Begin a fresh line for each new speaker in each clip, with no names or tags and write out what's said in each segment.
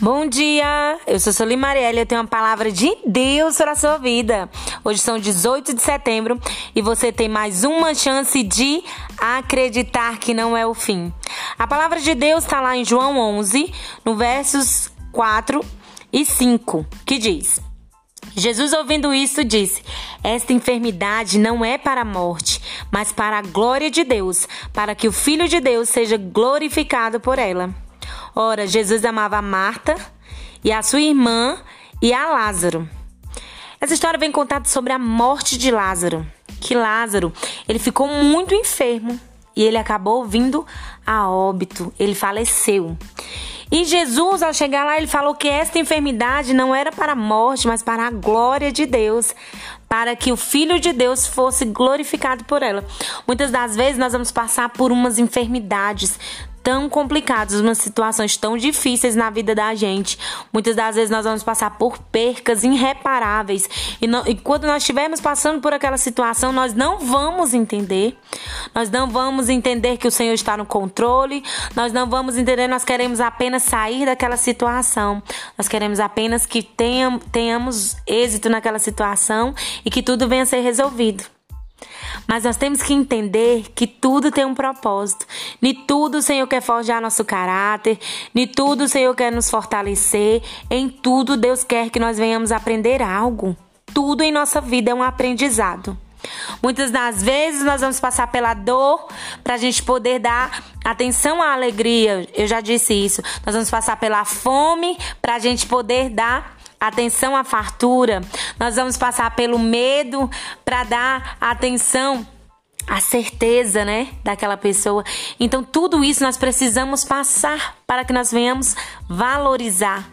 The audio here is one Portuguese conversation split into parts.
Bom dia, eu sou Soli Marielle eu tenho uma palavra de Deus para a sua vida. Hoje são 18 de setembro e você tem mais uma chance de acreditar que não é o fim. A palavra de Deus está lá em João 11, no versos 4 e 5, que diz: Jesus, ouvindo isso, disse: Esta enfermidade não é para a morte, mas para a glória de Deus, para que o Filho de Deus seja glorificado por ela. Ora, Jesus amava Marta e a sua irmã e a Lázaro. Essa história vem contada sobre a morte de Lázaro. Que Lázaro, ele ficou muito enfermo e ele acabou vindo a óbito, ele faleceu. E Jesus, ao chegar lá, ele falou que esta enfermidade não era para a morte, mas para a glória de Deus, para que o Filho de Deus fosse glorificado por ela. Muitas das vezes nós vamos passar por umas enfermidades, tão complicados, umas situações tão difíceis na vida da gente. Muitas das vezes nós vamos passar por percas irreparáveis. E, não, e quando nós estivermos passando por aquela situação, nós não vamos entender. Nós não vamos entender que o Senhor está no controle. Nós não vamos entender, nós queremos apenas sair daquela situação. Nós queremos apenas que tenham, tenhamos êxito naquela situação e que tudo venha a ser resolvido. Mas nós temos que entender que tudo tem um propósito. Nem tudo o Senhor quer forjar nosso caráter, nem tudo o Senhor quer nos fortalecer. Em tudo Deus quer que nós venhamos aprender algo. Tudo em nossa vida é um aprendizado. Muitas das vezes nós vamos passar pela dor para a gente poder dar atenção à alegria. Eu já disse isso. Nós vamos passar pela fome para a gente poder dar atenção à fartura. Nós vamos passar pelo medo para dar atenção à certeza, né, daquela pessoa. Então tudo isso nós precisamos passar para que nós venhamos valorizar.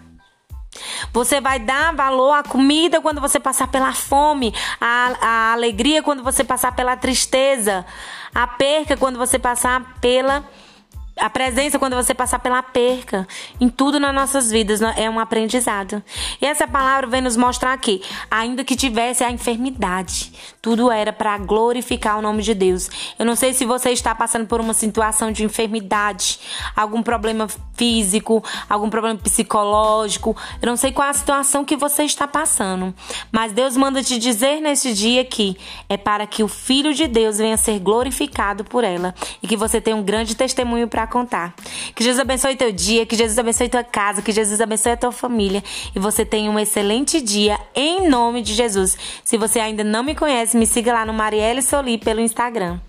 Você vai dar valor à comida quando você passar pela fome, à, à alegria quando você passar pela tristeza, a perca quando você passar pela a presença quando você passar pela perca, em tudo nas nossas vidas né, é um aprendizado. E essa palavra vem nos mostrar que, ainda que tivesse a enfermidade, tudo era para glorificar o nome de Deus. Eu não sei se você está passando por uma situação de enfermidade, algum problema físico, algum problema psicológico. Eu não sei qual é a situação que você está passando, mas Deus manda te dizer neste dia que é para que o Filho de Deus venha ser glorificado por ela e que você tenha um grande testemunho para contar. Que Jesus abençoe teu dia, que Jesus abençoe tua casa, que Jesus abençoe a tua família e você tenha um excelente dia em nome de Jesus. Se você ainda não me conhece, me siga lá no Marielle Soli pelo Instagram.